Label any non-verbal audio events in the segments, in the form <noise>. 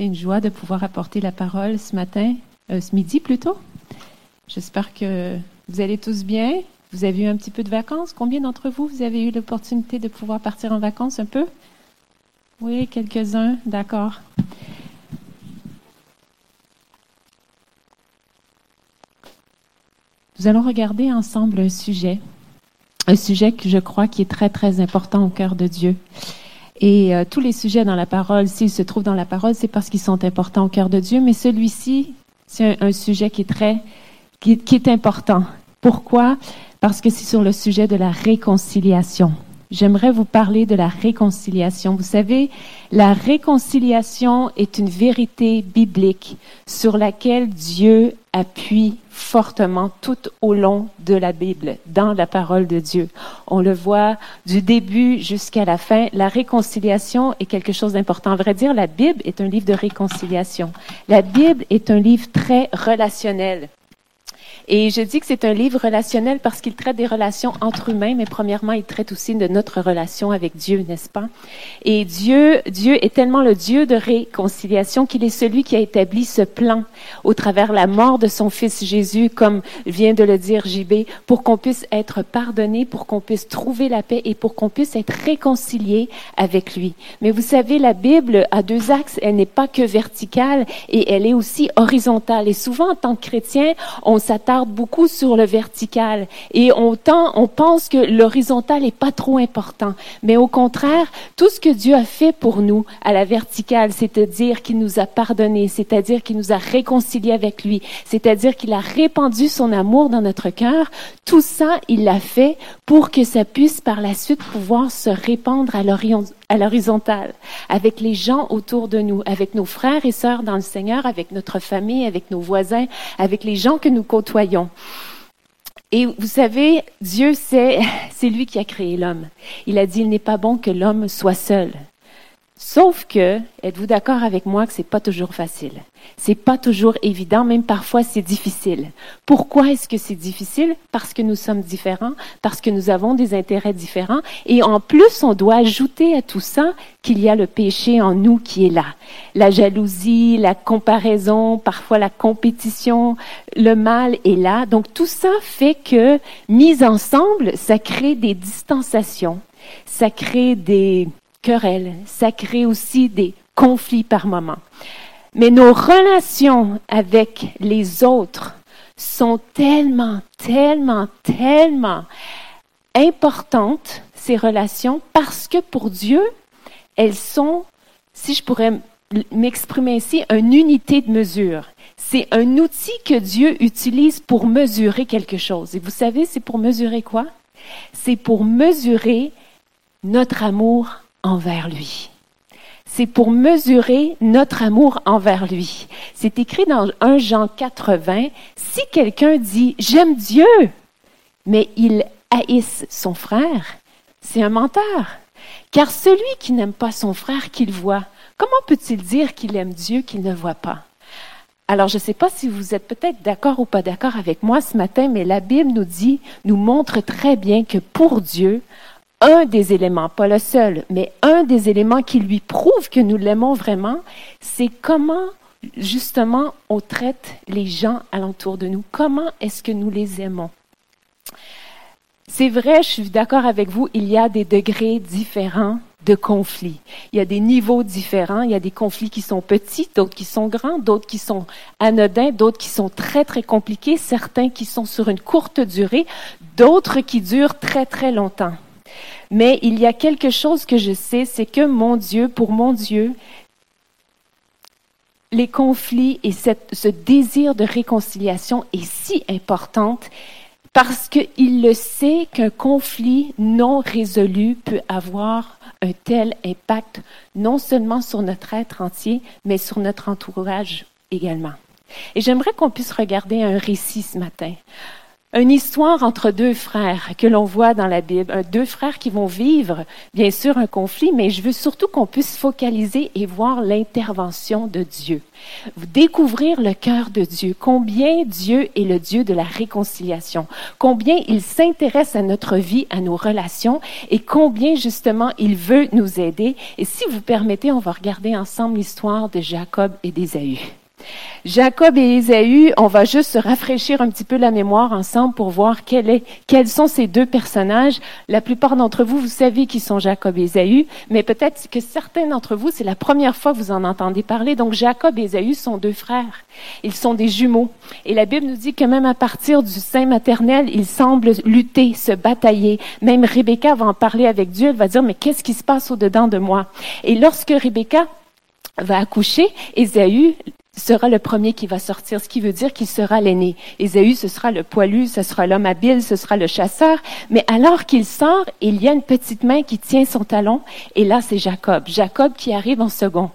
C'est une joie de pouvoir apporter la parole ce matin, euh, ce midi plutôt. J'espère que vous allez tous bien. Vous avez eu un petit peu de vacances. Combien d'entre vous, vous avez eu l'opportunité de pouvoir partir en vacances un peu? Oui, quelques-uns, d'accord. Nous allons regarder ensemble un sujet, un sujet que je crois qui est très, très important au cœur de Dieu. Et euh, tous les sujets dans la parole, s'ils se trouvent dans la parole, c'est parce qu'ils sont importants au cœur de Dieu. Mais celui-ci, c'est un, sujet qui est très, qui, qui est important. Pourquoi? Parce que c'est sur le sujet de la réconciliation. J'aimerais vous parler de la réconciliation. Vous savez, la réconciliation est une vérité biblique sur laquelle Dieu appuie fortement tout au long de la Bible, dans la parole de Dieu. On le voit du début jusqu'à la fin. La réconciliation est quelque chose d'important. À vrai dire, la Bible est un livre de réconciliation. La Bible est un livre très relationnel. Et je dis que c'est un livre relationnel parce qu'il traite des relations entre humains, mais premièrement, il traite aussi de notre relation avec Dieu, n'est-ce pas? Et Dieu, Dieu est tellement le Dieu de réconciliation qu'il est celui qui a établi ce plan au travers la mort de son fils Jésus, comme vient de le dire JB, pour qu'on puisse être pardonné, pour qu'on puisse trouver la paix et pour qu'on puisse être réconcilié avec lui. Mais vous savez, la Bible a deux axes. Elle n'est pas que verticale et elle est aussi horizontale. Et souvent, en tant que chrétien, on beaucoup sur le vertical et on, tend, on pense que l'horizontal est pas trop important. Mais au contraire, tout ce que Dieu a fait pour nous à la verticale, c'est-à-dire qu'il nous a pardonné, c'est-à-dire qu'il nous a réconciliés avec lui, c'est-à-dire qu'il a répandu son amour dans notre cœur, tout ça, il l'a fait pour que ça puisse par la suite pouvoir se répandre à l'horizontale, avec les gens autour de nous, avec nos frères et sœurs dans le Seigneur, avec notre famille, avec nos voisins, avec les gens que nous côtoyons. Et vous savez, Dieu, c'est, <laughs> c'est lui qui a créé l'homme. Il a dit, il n'est pas bon que l'homme soit seul. Sauf que, êtes-vous d'accord avec moi que c'est pas toujours facile? C'est pas toujours évident, même parfois c'est difficile. Pourquoi est-ce que c'est difficile? Parce que nous sommes différents, parce que nous avons des intérêts différents, et en plus, on doit ajouter à tout ça qu'il y a le péché en nous qui est là. La jalousie, la comparaison, parfois la compétition, le mal est là. Donc tout ça fait que, mis ensemble, ça crée des distanciations, ça crée des querelles, ça crée aussi des conflits par moments. Mais nos relations avec les autres sont tellement, tellement, tellement importantes, ces relations, parce que pour Dieu, elles sont, si je pourrais m'exprimer ainsi, une unité de mesure. C'est un outil que Dieu utilise pour mesurer quelque chose. Et vous savez, c'est pour mesurer quoi? C'est pour mesurer notre amour envers lui. C'est pour mesurer notre amour envers lui. C'est écrit dans 1 Jean 80, si quelqu'un dit j'aime Dieu, mais il haïsse son frère, c'est un menteur. Car celui qui n'aime pas son frère qu'il voit, comment peut-il dire qu'il aime Dieu qu'il ne voit pas? Alors, je ne sais pas si vous êtes peut-être d'accord ou pas d'accord avec moi ce matin, mais la Bible nous dit, nous montre très bien que pour Dieu, un des éléments, pas le seul, mais un des éléments qui lui prouve que nous l'aimons vraiment, c'est comment justement on traite les gens alentour de nous. Comment est-ce que nous les aimons? C'est vrai, je suis d'accord avec vous, il y a des degrés différents de conflits. Il y a des niveaux différents. Il y a des conflits qui sont petits, d'autres qui sont grands, d'autres qui sont anodins, d'autres qui sont très, très compliqués, certains qui sont sur une courte durée, d'autres qui durent très, très longtemps. Mais il y a quelque chose que je sais, c'est que mon Dieu, pour mon Dieu, les conflits et ce désir de réconciliation est si importante parce qu'il le sait qu'un conflit non résolu peut avoir un tel impact non seulement sur notre être entier, mais sur notre entourage également. Et j'aimerais qu'on puisse regarder un récit ce matin. Une histoire entre deux frères que l'on voit dans la Bible, deux frères qui vont vivre bien sûr un conflit, mais je veux surtout qu'on puisse focaliser et voir l'intervention de Dieu. Découvrir le cœur de Dieu, combien Dieu est le Dieu de la réconciliation, combien il s'intéresse à notre vie, à nos relations et combien justement il veut nous aider. Et si vous permettez, on va regarder ensemble l'histoire de Jacob et d'Ésaü. Jacob et Ésaü, on va juste se rafraîchir un petit peu la mémoire ensemble pour voir quels sont ces deux personnages. La plupart d'entre vous, vous savez qui sont Jacob et Ésaü, mais peut-être que certains d'entre vous, c'est la première fois que vous en entendez parler. Donc Jacob et Ésaü sont deux frères. Ils sont des jumeaux. Et la Bible nous dit que même à partir du sein maternel, ils semblent lutter, se batailler. Même Rebecca va en parler avec Dieu. Elle va dire, mais qu'est-ce qui se passe au-dedans de moi? Et lorsque Rebecca va accoucher, Ésaü sera le premier qui va sortir, ce qui veut dire qu'il sera l'aîné. Ésaü, ce sera le poilu, ce sera l'homme habile, ce sera le chasseur. Mais alors qu'il sort, il y a une petite main qui tient son talon, et là, c'est Jacob. Jacob qui arrive en second.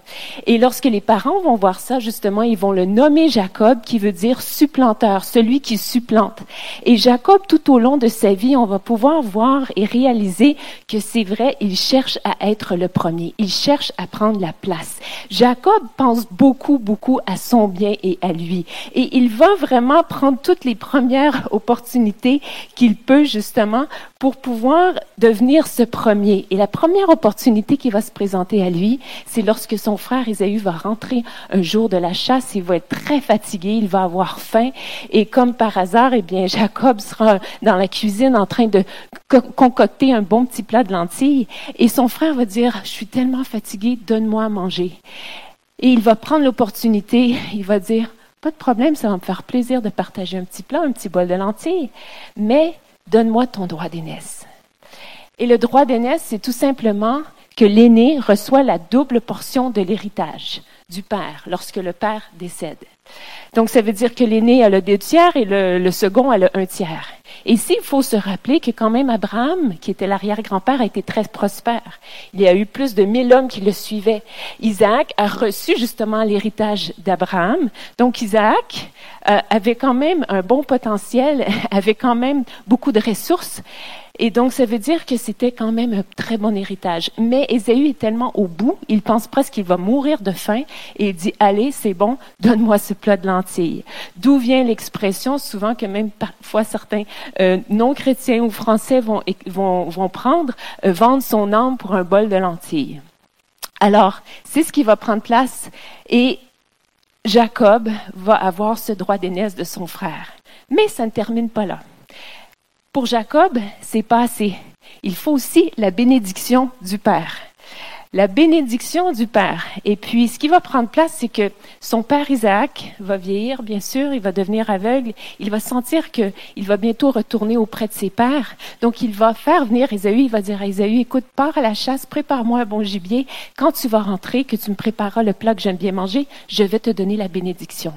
Et lorsque les parents vont voir ça, justement, ils vont le nommer Jacob, qui veut dire supplanteur, celui qui supplante. Et Jacob, tout au long de sa vie, on va pouvoir voir et réaliser que c'est vrai, il cherche à être le premier. Il cherche à prendre la place. Jacob pense beaucoup, beaucoup à son bien et à lui. Et il va vraiment prendre toutes les premières <laughs> opportunités qu'il peut justement pour pouvoir devenir ce premier. Et la première opportunité qui va se présenter à lui, c'est lorsque son frère Isaïe va rentrer un jour de la chasse, il va être très fatigué, il va avoir faim, et comme par hasard, eh bien, <laughs> Jacob sera dans la cuisine en train de concocter un bon petit plat de lentilles, et son frère va dire, je suis tellement fatigué, donne-moi à manger. Et il va prendre l'opportunité, il va dire, pas de problème, ça va me faire plaisir de partager un petit plat, un petit bol de lentilles, mais donne-moi ton droit d'aînesse. Et le droit d'aînesse, c'est tout simplement que l'aîné reçoit la double portion de l'héritage du père lorsque le père décède. Donc, ça veut dire que l'aîné a le deux tiers et le, le, second a le un tiers. Et ici, il faut se rappeler que quand même Abraham, qui était l'arrière-grand-père, a été très prospère. Il y a eu plus de mille hommes qui le suivaient. Isaac a reçu justement l'héritage d'Abraham. Donc, Isaac euh, avait quand même un bon potentiel, <laughs> avait quand même beaucoup de ressources. Et donc, ça veut dire que c'était quand même un très bon héritage. Mais Ésaü est tellement au bout, il pense presque qu'il va mourir de faim et il dit, allez, c'est bon, donne-moi ce plat de lentilles. D'où vient l'expression souvent que même parfois certains euh, non-chrétiens ou français vont, vont, vont prendre, euh, vendre son âme pour un bol de lentilles. Alors, c'est ce qui va prendre place et Jacob va avoir ce droit d'aînesse de son frère. Mais ça ne termine pas là. Pour Jacob, c'est pas assez. Il faut aussi la bénédiction du Père. La bénédiction du Père. Et puis, ce qui va prendre place, c'est que son père Isaac va vieillir, bien sûr, il va devenir aveugle. Il va sentir qu'il va bientôt retourner auprès de ses pères. Donc, il va faire venir Isaïe. Il va dire à Isaïe, écoute, pars à la chasse, prépare-moi un bon gibier. Quand tu vas rentrer, que tu me prépareras le plat que j'aime bien manger, je vais te donner la bénédiction.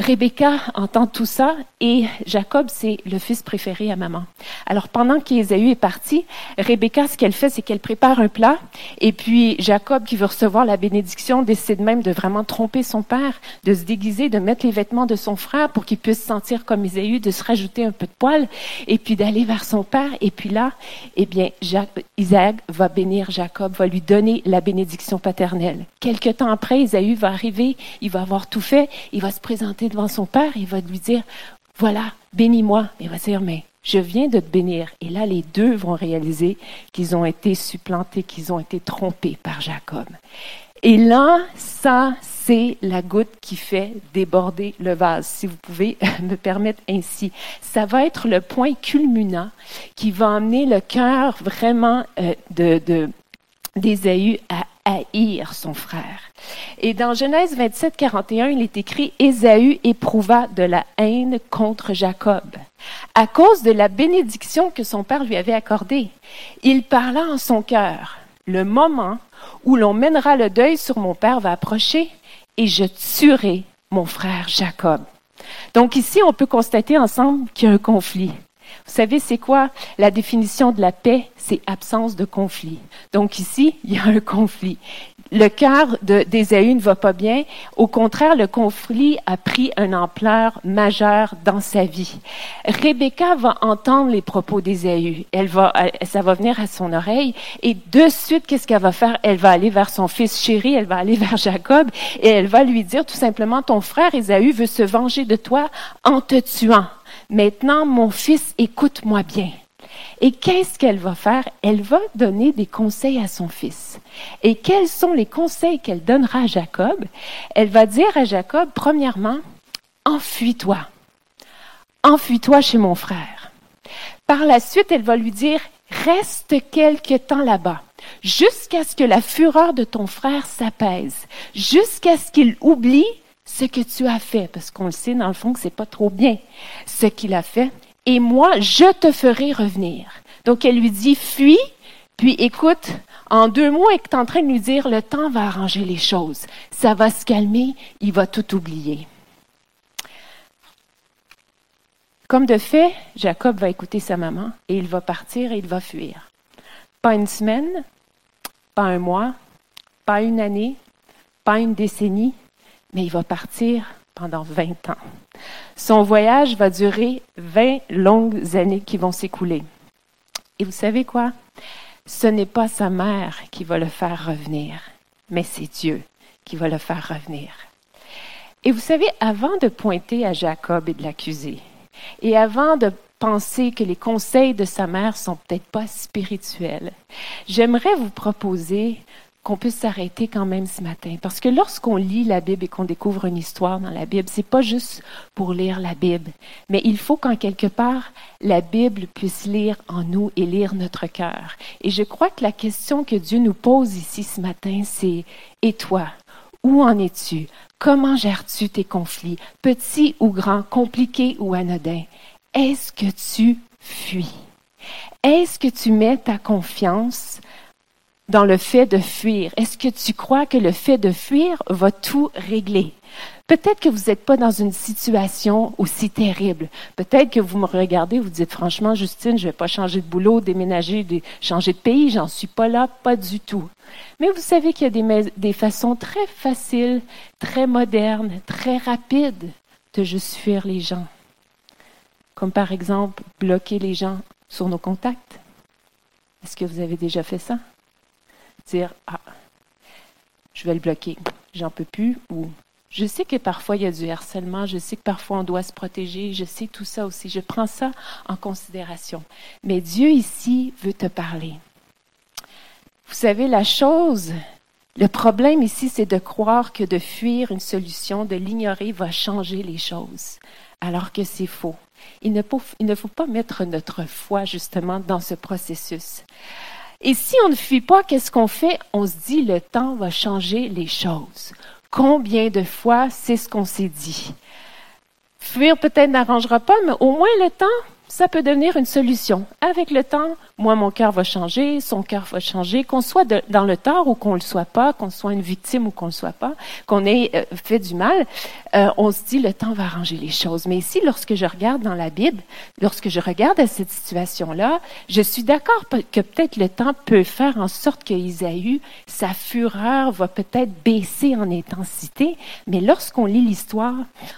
Rebecca entend tout ça et Jacob, c'est le fils préféré à maman. Alors pendant qu'Ésaü est parti, Rebecca, ce qu'elle fait, c'est qu'elle prépare un plat et puis Jacob, qui veut recevoir la bénédiction, décide même de vraiment tromper son père, de se déguiser, de mettre les vêtements de son frère pour qu'il puisse sentir comme Ésaü, de se rajouter un peu de poil et puis d'aller vers son père. Et puis là, eh bien, Isaac va bénir Jacob, va lui donner la bénédiction paternelle. Quelque temps après, Ésaü va arriver, il va avoir tout fait, il va se présenter devant son père, il va lui dire, voilà, bénis-moi. Il va dire, mais je viens de te bénir. Et là, les deux vont réaliser qu'ils ont été supplantés, qu'ils ont été trompés par Jacob. Et là, ça, c'est la goutte qui fait déborder le vase, si vous pouvez <laughs> me permettre ainsi. Ça va être le point culminant qui va amener le cœur vraiment euh, de, d'Ésaü à haïr son frère. Et dans Genèse 27, 41, il est écrit, Ésaü éprouva de la haine contre Jacob à cause de la bénédiction que son père lui avait accordée. Il parla en son cœur, le moment où l'on mènera le deuil sur mon père va approcher et je tuerai mon frère Jacob. Donc ici, on peut constater ensemble qu'il y a un conflit. Vous savez, c'est quoi la définition de la paix? C'est absence de conflit. Donc ici, <laughs> il y a un conflit. Le cœur d'Ésaü ne va pas bien. Au contraire, le conflit a pris une ampleur majeure dans sa vie. Rebecca va entendre les propos d'Ésaü. Elle va, ça va venir à son oreille. Et de suite, qu'est-ce qu'elle va faire? Elle va aller vers son fils chéri, elle va aller <laughs> vers Jacob et elle va lui dire tout simplement, ton frère Ésaü veut se venger de toi en te tuant. Maintenant, mon fils, écoute-moi bien. Et qu'est-ce qu'elle va faire? Elle va donner des conseils à son fils. Et quels sont les conseils qu'elle donnera à Jacob? Elle va dire à Jacob, premièrement, enfuis-toi. Enfuis-toi chez mon frère. Par la suite, elle va lui dire, reste quelque temps là-bas, jusqu'à ce que la fureur de ton frère s'apaise, jusqu'à ce qu'il oublie ce que tu as fait, parce qu'on le sait dans le fond que c'est pas trop bien ce qu'il a fait, et moi je te ferai revenir. Donc elle lui dit fuis, puis écoute, en deux mots, elle est en train de lui dire le temps va arranger les choses, ça va se calmer, il va tout oublier. Comme de fait, Jacob va écouter sa maman et il va partir et il va fuir. Pas une semaine, pas un mois, pas une année, pas une décennie, mais il va partir pendant 20 ans. Son voyage va durer 20 longues années qui vont s'écouler. Et vous savez quoi? Ce n'est pas sa mère qui va le faire revenir, mais c'est Dieu qui va le faire revenir. Et vous savez, avant de pointer à Jacob et de l'accuser, et avant de penser que les conseils de sa mère sont peut-être pas spirituels, j'aimerais vous proposer qu'on puisse s'arrêter quand même ce matin. Parce que lorsqu'on lit la Bible et qu'on découvre une histoire dans la Bible, c'est pas juste pour lire la Bible, mais il faut qu'en quelque part, la Bible puisse lire en nous et lire notre cœur. Et je crois que la question que Dieu nous pose ici ce matin, c'est, et toi, où en es-tu? Comment gères-tu tes conflits, petits ou grands, compliqués ou anodins? Est-ce que tu fuis? Est-ce que tu mets ta confiance dans le fait de fuir? Est-ce que tu crois que le fait de fuir va tout régler? Peut-être que vous n'êtes pas dans une situation aussi terrible. Peut-être que vous me regardez, vous dites franchement, Justine, je ne vais pas changer de boulot, déménager, changer de pays, j'en suis pas là, pas du tout. Mais vous savez qu'il y a des, des façons très faciles, très modernes, très rapides de juste fuir les gens. Comme par exemple, bloquer les gens sur nos contacts. Est-ce que vous avez déjà fait ça? Ah, je vais le bloquer, j'en peux plus, ou je sais que parfois il y a du harcèlement, je sais que parfois on doit se protéger, je sais tout ça aussi, je prends ça en considération. Mais Dieu ici veut te parler. Vous savez, la chose, le problème ici, c'est de croire que de fuir une solution, de l'ignorer, va changer les choses, alors que c'est faux. Il ne faut pas mettre notre foi justement dans ce processus. Et si on ne fuit pas, qu'est-ce qu'on fait? On se dit, le temps va changer les choses. Combien de fois c'est ce qu'on s'est dit? Fuir peut-être n'arrangera pas, mais au moins le temps ça peut devenir une solution. Avec le temps, moi, mon cœur va changer, son cœur va changer, qu'on soit dans le tort ou qu'on le soit pas, qu'on soit une victime ou qu'on le soit pas, qu'on ait euh, fait du mal, euh, on se dit le temps va arranger les choses. Mais ici, lorsque je regarde dans la Bible, lorsque je regarde à cette situation-là, je suis d'accord que peut-être le temps peut faire en sorte que Isaïe, sa fureur va peut-être baisser en intensité, mais lorsqu'on lit l'histoire,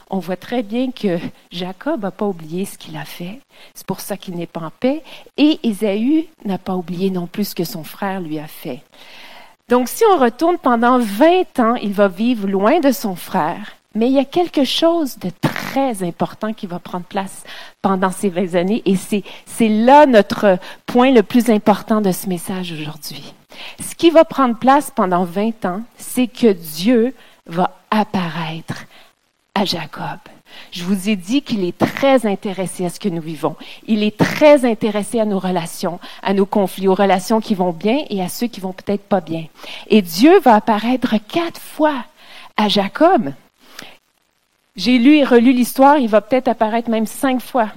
on voit très bien que Jacob n'a pas oublié ce qu'il a fait. C'est pour ça qu'il n'est pas en paix. Et N'a pas oublié non plus ce que son frère lui a fait. Donc si on retourne pendant 20 ans, il va vivre loin de son frère. Mais il y a quelque chose de très important qui va prendre place pendant ces 20 années et c'est là notre point le plus important de ce message aujourd'hui. Ce qui va prendre place pendant 20 ans, c'est que Dieu va apparaître à Jacob. Je vous ai dit qu'il est très intéressé à ce que nous vivons. Il est très intéressé à nos relations, à nos conflits, aux relations qui vont bien et à ceux qui vont peut-être pas bien. Et Dieu va apparaître quatre fois à Jacob. J'ai lu et relu l'histoire, il va peut-être apparaître même cinq fois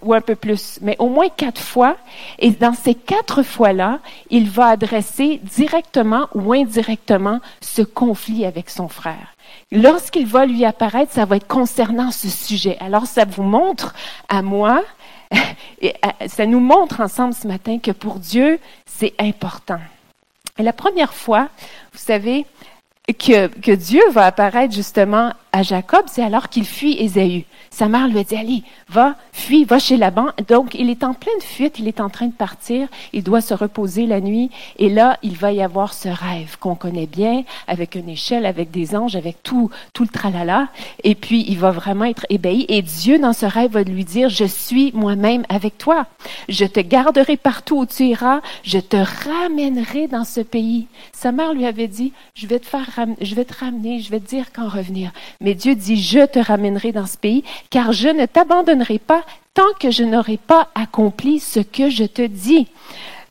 ou un peu plus, mais au moins quatre fois. Et dans ces quatre fois-là, il va adresser directement ou indirectement ce conflit avec son frère. Lorsqu'il va lui apparaître, ça va être concernant ce sujet. Alors, ça vous montre à moi <laughs> ça nous montre ensemble ce matin que pour Dieu, c'est important. Et la première fois, vous savez, que Dieu va apparaître justement à Jacob, c'est alors qu'il fuit Ésaü. Sa mère lui a dit, allez, va, fuis, va chez Laban. Donc, il est en pleine fuite, il est en train de partir, il doit se reposer la nuit. Et là, il va y avoir ce rêve qu'on connaît bien, avec une échelle, avec des anges, avec tout, tout le tralala. Et puis, il va vraiment être ébahi. Et Dieu, dans ce rêve, va lui dire, je suis moi-même avec toi. Je te garderai partout où tu iras. Je te ramènerai dans ce pays. Sa mère lui avait dit, je vais te faire, je vais te ramener, je vais te dire quand revenir. Mais Dieu dit, je te ramènerai dans ce pays, car je ne t'abandonnerai pas tant que je n'aurai pas accompli ce que je te dis.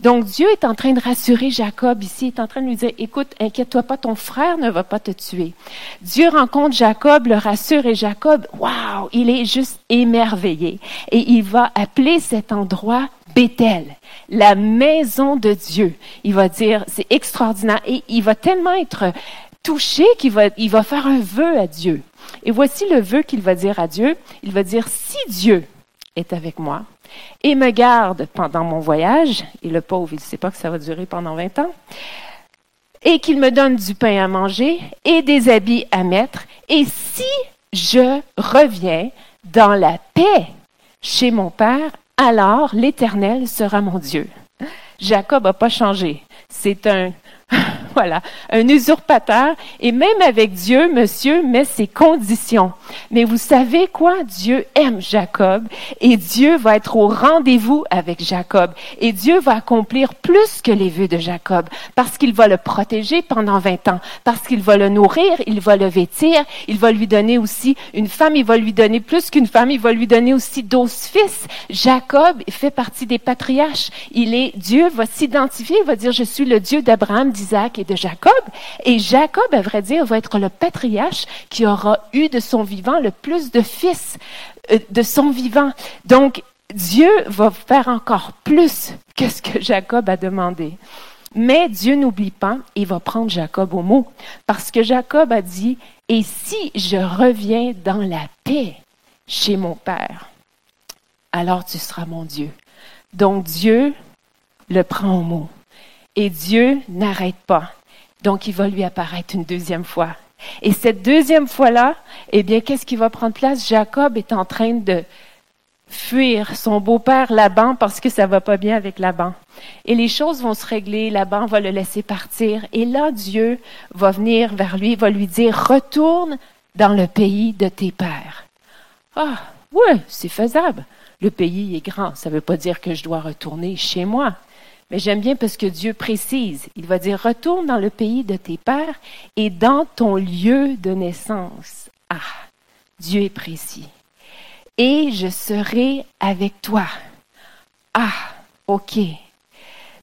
Donc Dieu est en train de rassurer Jacob ici, il est en train de lui dire, écoute, inquiète-toi pas, ton frère ne va pas te tuer. Dieu rencontre Jacob, le rassure et Jacob, waouh, il est juste émerveillé. Et il va appeler cet endroit Bethel, la maison de Dieu. Il va dire, c'est extraordinaire. Et il va tellement être touché qu'il va, il va faire un vœu à Dieu. Et voici le vœu qu'il va dire à Dieu. Il va dire, si Dieu est avec moi et me garde pendant mon voyage, et le pauvre, il ne sait pas que ça va durer pendant 20 ans, et qu'il me donne du pain à manger et des habits à mettre, et si je reviens dans la paix chez mon Père, alors l'Éternel sera mon Dieu. Jacob n'a pas changé. C'est un <laughs> voilà, un usurpateur. Et même avec Dieu, monsieur met ses conditions. Mais vous savez quoi? Dieu aime Jacob et Dieu va être au rendez-vous avec Jacob. Et Dieu va accomplir plus que les vœux de Jacob parce qu'il va le protéger pendant 20 ans, parce qu'il va le nourrir, il va le vêtir, il va lui donner aussi une femme, il va lui donner plus qu'une femme, il va lui donner aussi 12 fils. Jacob fait partie des patriarches. Il est, Dieu va s'identifier, il va dire, je suis le Dieu d'Abraham, d'Isaac et de Jacob. Et Jacob, à vrai dire, va être le patriarche qui aura eu de son vivant le plus de fils euh, de son vivant. Donc, Dieu va faire encore plus que ce que Jacob a demandé. Mais Dieu n'oublie pas, il va prendre Jacob au mot, parce que Jacob a dit, et si je reviens dans la paix chez mon Père, alors tu seras mon Dieu. Donc Dieu le prend au mot. Et Dieu n'arrête pas. Donc il va lui apparaître une deuxième fois. Et cette deuxième fois-là, eh bien, qu'est-ce qui va prendre place? Jacob est en train de fuir son beau-père Laban parce que ça va pas bien avec Laban. Et les choses vont se régler, Laban va le laisser partir. Et là, Dieu va venir vers lui, va lui dire, retourne dans le pays de tes pères. Ah, ouais, c'est faisable. Le pays est grand. Ça veut pas dire que je dois retourner chez moi. Mais j'aime bien parce que Dieu précise. Il va dire, retourne dans le pays de tes pères et dans ton lieu de naissance. Ah, Dieu est précis. Et je serai avec toi. Ah, OK.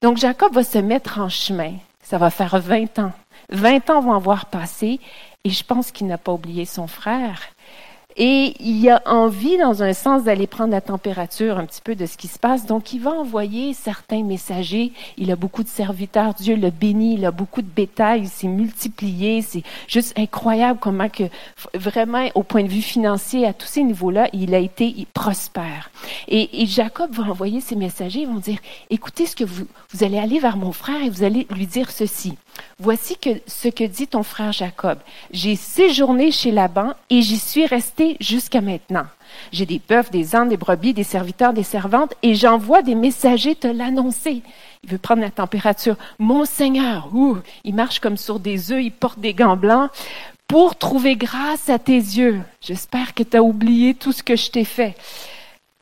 Donc Jacob va se mettre en chemin. Ça va faire 20 ans. 20 ans vont avoir passé et je pense qu'il n'a pas oublié son frère. Et il a envie, dans un sens, d'aller prendre la température un petit peu de ce qui se passe. Donc, il va envoyer certains messagers. Il a beaucoup de serviteurs. Dieu le bénit. Il a beaucoup de bétail. Il s'est multiplié. C'est juste incroyable comment que, vraiment, au point de vue financier, à tous ces niveaux-là, il a été prospère. Et, et, Jacob va envoyer ses messagers. Ils vont dire, écoutez ce que vous, vous allez aller vers mon frère et vous allez lui dire ceci. Voici que, ce que dit ton frère Jacob. J'ai séjourné chez Laban et j'y suis resté jusqu'à maintenant. J'ai des bœufs, des ânes, des brebis, des serviteurs, des servantes et j'envoie des messagers te l'annoncer. Il veut prendre la température. Mon Seigneur, ouh, il marche comme sur des œufs, il porte des gants blancs pour trouver grâce à tes yeux. J'espère que tu as oublié tout ce que je t'ai fait.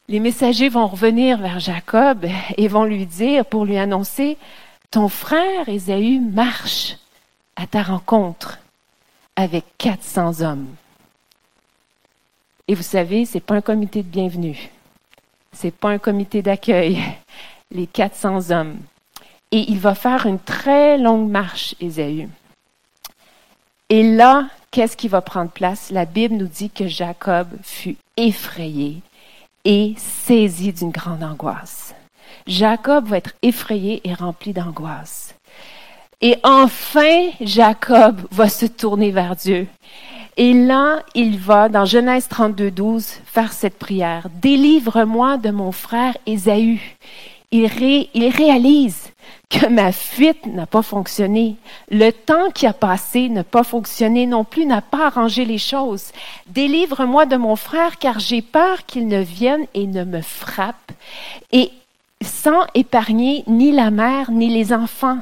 Les messagers vont revenir vers Jacob et vont lui dire, pour lui annoncer, ton frère Ésaü marche à ta rencontre avec 400 hommes. Et vous savez, c'est pas un comité de bienvenue. C'est pas un comité d'accueil. <laughs> Les 400 hommes. Et il va faire une très longue marche, Ésaü. Et là, qu'est-ce qui va prendre place? La Bible nous dit que Jacob fut effrayé et saisi d'une grande angoisse. Jacob va être effrayé et rempli d'angoisse. Et enfin, Jacob va se tourner vers Dieu. Et là, il va, dans Genèse 32, 12, faire cette prière. Délivre-moi de mon frère Ésaü. Il, il réalise que ma fuite n'a pas fonctionné. Le temps qui a passé n'a pas fonctionné non plus, n'a pas arrangé les choses. Délivre-moi de mon frère, car j'ai peur qu'il ne vienne et ne me frappe, et sans épargner ni la mère ni les enfants.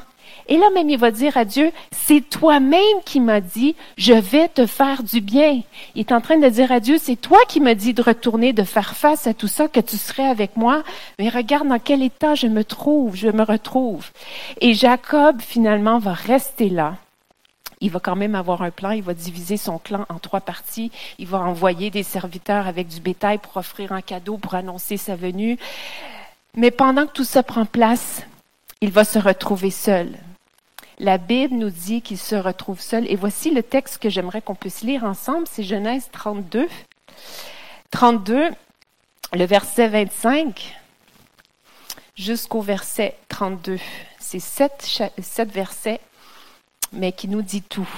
Et là même, il va dire à Dieu, c'est toi-même qui m'as dit, je vais te faire du bien. Il est en train de dire à Dieu, c'est toi qui m'as dit de retourner, de faire face à tout ça, que tu serais avec moi. Mais regarde dans quel état je me trouve, je me retrouve. Et Jacob, finalement, va rester là. Il va quand même avoir un plan, il va diviser son clan en trois parties, il va envoyer des serviteurs avec du bétail pour offrir un cadeau, pour annoncer sa venue. Mais pendant que tout ça prend place, il va se retrouver seul la Bible nous dit qu'il se retrouve seul. Et voici le texte que j'aimerais qu'on puisse lire ensemble, c'est Genèse 32. 32, le verset 25 jusqu'au verset 32. C'est sept, sept versets, mais qui nous dit tout.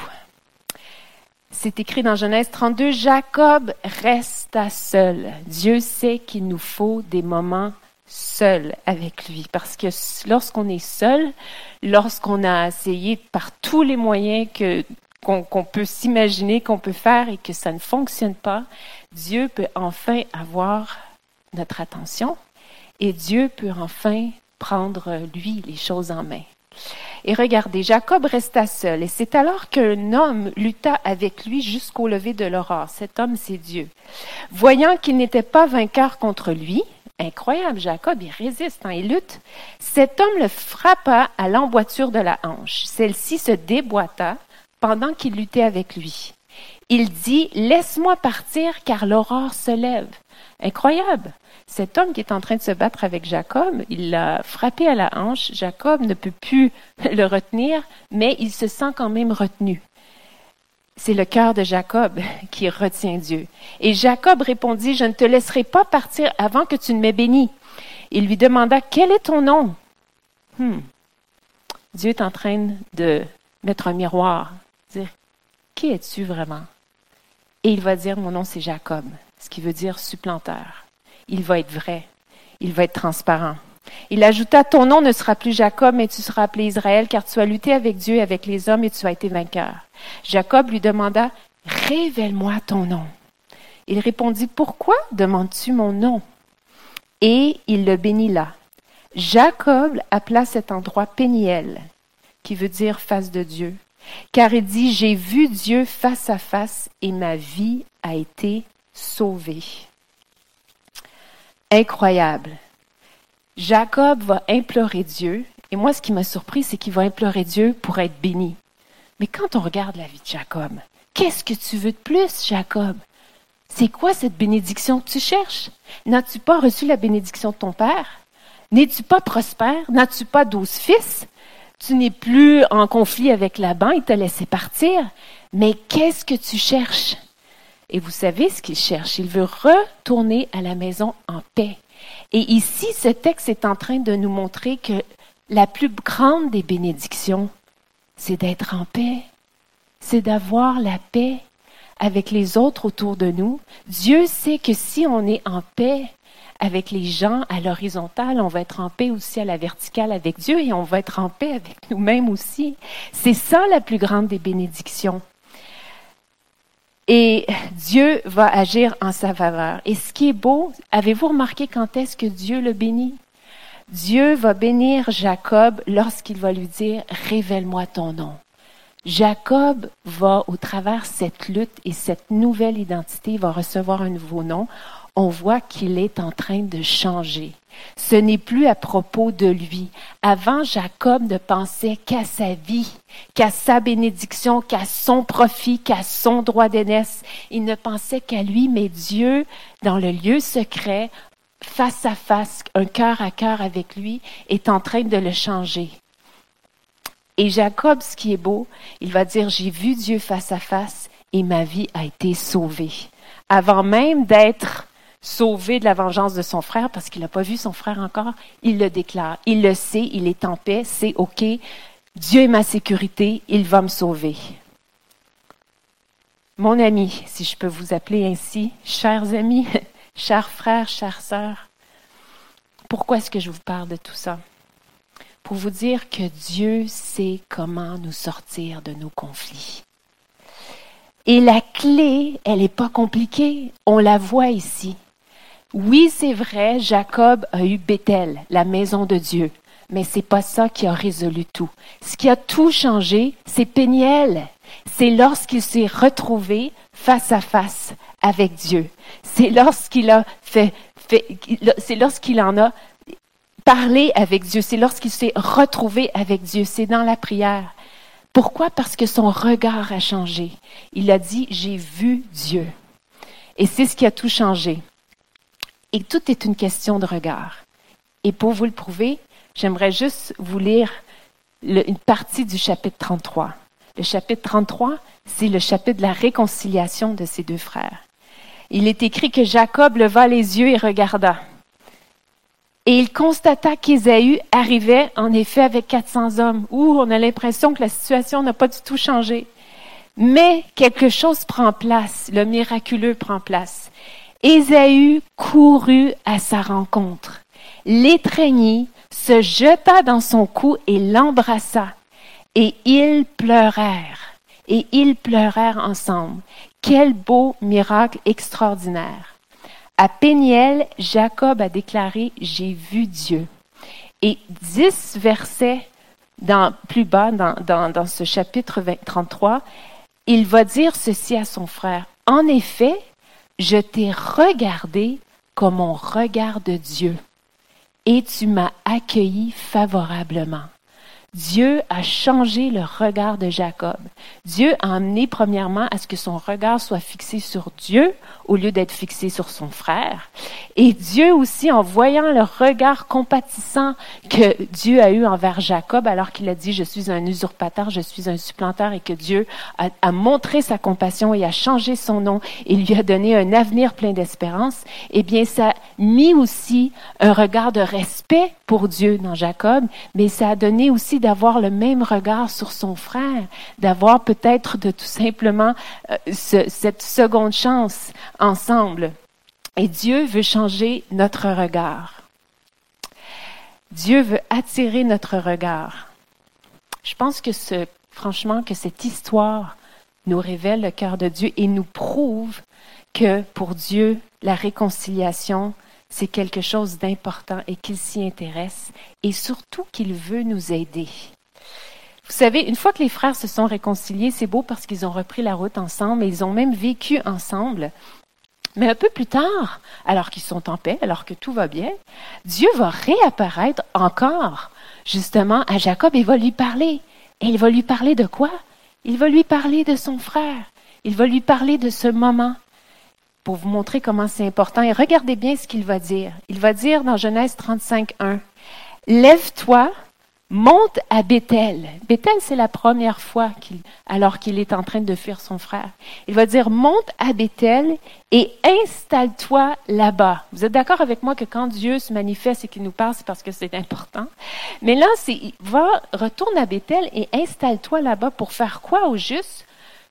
C'est écrit dans Genèse 32, Jacob resta seul. Dieu sait qu'il nous faut des moments seul avec lui. Parce que lorsqu'on est seul, lorsqu'on a essayé par tous les moyens que qu'on peut s'imaginer, qu'on peut faire et que ça ne fonctionne pas, Dieu peut enfin avoir notre attention et Dieu peut enfin prendre, lui, les choses en main. Et regardez, Jacob resta seul, et c'est alors qu'un homme lutta avec lui jusqu'au lever de l'aurore. Cet homme, c'est Dieu. Voyant qu'il n'était pas vainqueur contre lui, Incroyable, Jacob, il résiste, hein, il lutte. Cet homme le frappa à l'emboîture de la hanche. Celle-ci se déboîta pendant qu'il luttait avec lui. Il dit, Laisse-moi partir car l'aurore se lève. Incroyable. Cet homme qui est en train de se battre avec Jacob, il l'a frappé à la hanche. Jacob ne peut plus <laughs> le retenir, mais il se sent quand même retenu c'est le cœur de Jacob <laughs> qui retient Dieu. Et Jacob répondit, je ne te laisserai pas partir avant que tu ne m'aies béni. Il lui demanda, quel est ton nom? Hmm. Dieu est en train de mettre un miroir, dire, qui es-tu vraiment? Et il va dire, mon nom c'est Jacob, ce qui veut dire supplanteur. Il va être vrai, il va être transparent. Il ajouta, ton nom ne sera plus Jacob, mais tu seras appelé Israël, car tu as lutté avec Dieu et avec les hommes et tu as été vainqueur. Jacob lui demanda, Révèle-moi ton nom. Il répondit, Pourquoi demandes-tu mon nom? Et il le bénit là. Jacob appela cet endroit Péniel, qui veut dire face de Dieu, car il dit, J'ai vu Dieu face à face et ma vie a été sauvée. Incroyable. Jacob va implorer Dieu, et moi ce qui m'a surpris, c'est qu'il va implorer Dieu pour être béni. Mais quand on regarde la vie de Jacob, qu'est-ce que tu veux de plus, Jacob? C'est quoi cette bénédiction que tu cherches? N'as-tu pas reçu la bénédiction de ton père? N'es-tu pas prospère? N'as-tu pas douze fils? Tu n'es plus en conflit avec Laban, il t'a laissé partir. Mais qu'est-ce que tu cherches? Et vous savez ce qu'il cherche. Il veut retourner à la maison en paix. Et ici, ce texte est en train de nous montrer que la plus grande des bénédictions, c'est d'être en paix, c'est d'avoir la paix avec les autres autour de nous. Dieu sait que si on est en paix avec les gens à l'horizontale, on va être en paix aussi à la verticale avec Dieu et on va être en paix avec nous-mêmes aussi. C'est ça la plus grande des bénédictions. Et Dieu va agir en sa faveur. Et ce qui est beau, avez-vous remarqué quand est-ce que Dieu le bénit? Dieu va bénir Jacob lorsqu'il va lui dire, révèle-moi ton nom. Jacob va, au travers cette lutte et cette nouvelle identité, va recevoir un nouveau nom. On voit qu'il est en train de changer. Ce n'est plus à propos de lui. Avant, Jacob ne pensait qu'à sa vie, qu'à sa bénédiction, qu'à son profit, qu'à son droit d'aînesse. Il ne pensait qu'à lui, mais Dieu, dans le lieu secret, face à face, un cœur à cœur avec lui, est en train de le changer. Et Jacob, ce qui est beau, il va dire, j'ai vu Dieu face à face et ma vie a été sauvée. Avant même d'être sauvé de la vengeance de son frère, parce qu'il n'a pas vu son frère encore, il le déclare. Il le sait, il est en paix, c'est OK. Dieu est ma sécurité, il va me sauver. Mon ami, si je peux vous appeler ainsi, chers amis, <laughs> chers frères, chères sœurs, pourquoi est-ce que je vous parle de tout ça? Pour vous dire que Dieu sait comment nous sortir de nos conflits. Et la clé, elle n'est pas compliquée. On la voit ici. Oui, c'est vrai, Jacob a eu Bethel, la maison de Dieu. Mais c'est pas ça qui a résolu tout. Ce qui a tout changé, c'est Péniel. C'est lorsqu'il s'est retrouvé face à face avec Dieu. C'est lorsqu'il a fait, c'est lorsqu'il en a parlé avec Dieu. C'est lorsqu'il s'est retrouvé avec Dieu. C'est dans la prière. Pourquoi? Parce que son regard a changé. Il a dit, j'ai vu Dieu. Et c'est ce qui a tout changé. Et tout est une question de regard. Et pour vous le prouver, j'aimerais juste vous lire une partie du chapitre 33. Le chapitre 33, c'est le chapitre de la réconciliation de ces deux frères. Il est écrit que Jacob leva les yeux et regarda. Et il constata qu'Ésaü arrivait en effet avec 400 hommes. Ouh, on a l'impression que la situation n'a pas du tout changé. Mais quelque chose prend place, le miraculeux prend place. Ésaü courut à sa rencontre, l'étreignit, se jeta dans son cou et l'embrassa. Et ils pleurèrent, et ils pleurèrent ensemble. Quel beau miracle extraordinaire. À Péniel, Jacob a déclaré, j'ai vu Dieu. Et dix versets dans, plus bas, dans, dans, dans ce chapitre 33, il va dire ceci à son frère. En effet, je t'ai regardé comme on regarde Dieu, et tu m'as accueilli favorablement. Dieu a changé le regard de Jacob. Dieu a amené premièrement à ce que son regard soit fixé sur Dieu au lieu d'être fixé sur son frère. Et Dieu aussi, en voyant le regard compatissant que Dieu a eu envers Jacob, alors qu'il a dit, je suis un usurpateur, je suis un supplanteur, et que Dieu a, montré sa compassion et a changé son nom et lui a donné un avenir plein d'espérance, eh bien, ça a mis aussi un regard de respect pour Dieu dans Jacob, mais ça a donné aussi d'avoir le même regard sur son frère, d'avoir peut-être de tout simplement euh, cette seconde chance ensemble. Et Dieu veut changer notre regard. Dieu veut attirer notre regard. Je pense que ce, franchement, que cette histoire nous révèle le cœur de Dieu et nous prouve que pour Dieu, la réconciliation, c'est quelque chose d'important et qu'il s'y intéresse et surtout qu'il veut nous aider. Vous savez, une fois que les frères se sont réconciliés, c'est beau parce qu'ils ont repris la route ensemble et ils ont même vécu ensemble. Mais un peu plus tard, alors qu'ils sont en paix, alors que tout va bien, Dieu va réapparaître encore, justement, à Jacob et va lui parler. Et il va lui parler de quoi? Il va lui parler de son frère. Il va lui parler de ce moment pour vous montrer comment c'est important. Et regardez bien ce qu'il va dire. Il va dire dans Genèse 35, 1, Lève-toi, monte à Bethel. Bethel, c'est la première fois qu'il, alors qu'il est en train de fuir son frère. Il va dire, monte à Bethel et installe-toi là-bas. Vous êtes d'accord avec moi que quand Dieu se manifeste et qu'il nous parle, c'est parce que c'est important. Mais là, c'est, va, retourne à Bethel et installe-toi là-bas pour faire quoi au juste?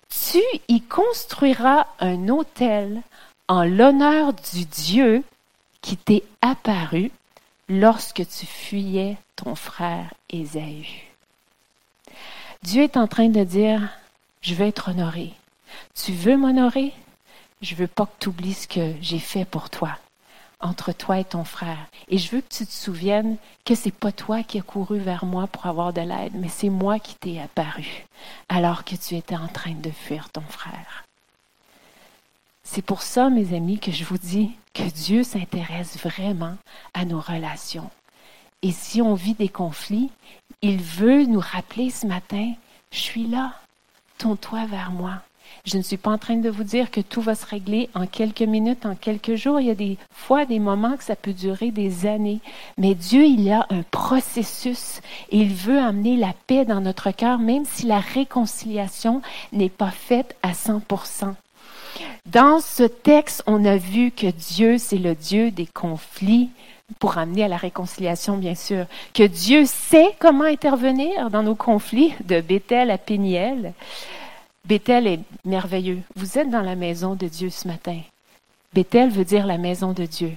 Tu y construiras un autel en l'honneur du Dieu qui t'est apparu lorsque tu fuyais ton frère Ésaü. Dieu est en train de dire, je veux être honoré. Tu veux m'honorer? Je veux pas que tu oublies ce que j'ai fait pour toi, entre toi et ton frère. Et je veux que tu te souviennes que c'est pas toi qui as couru vers moi pour avoir de l'aide, mais c'est moi qui t'ai apparu alors que tu étais en train de fuir ton frère. C'est pour ça, mes amis, que je vous dis que Dieu s'intéresse vraiment à nos relations. Et si on vit des conflits, il veut nous rappeler ce matin, je suis là, tourne-toi vers moi. Je ne suis pas en train de vous dire que tout va se régler en quelques minutes, en quelques jours. Il y a des fois des moments que ça peut durer des années. Mais Dieu, il a un processus et il veut amener la paix dans notre cœur, même si la réconciliation n'est pas faite à 100 dans ce texte, on a vu que Dieu, c'est le Dieu des conflits, pour amener à la réconciliation, bien sûr, que Dieu sait comment intervenir dans nos conflits de Bethel à Péniel. Bethel est merveilleux. Vous êtes dans la maison de Dieu ce matin. Bethel veut dire la maison de Dieu.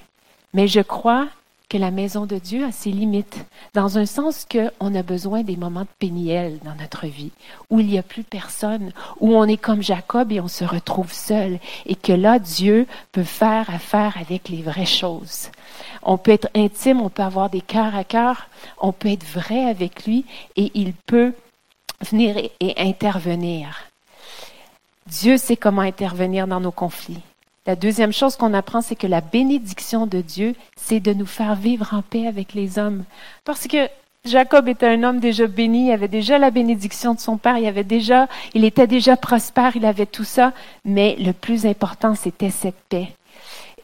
Mais je crois que la maison de Dieu a ses limites, dans un sens qu'on a besoin des moments de péniel dans notre vie, où il n'y a plus personne, où on est comme Jacob et on se retrouve seul, et que là, Dieu peut faire affaire avec les vraies choses. On peut être intime, on peut avoir des cœurs à cœur, on peut être vrai avec lui, et il peut venir et intervenir. Dieu sait comment intervenir dans nos conflits. La deuxième chose qu'on apprend, c'est que la bénédiction de Dieu, c'est de nous faire vivre en paix avec les hommes. Parce que Jacob était un homme déjà béni, il avait déjà la bénédiction de son père, il avait déjà, il était déjà prospère, il avait tout ça, mais le plus important, c'était cette paix.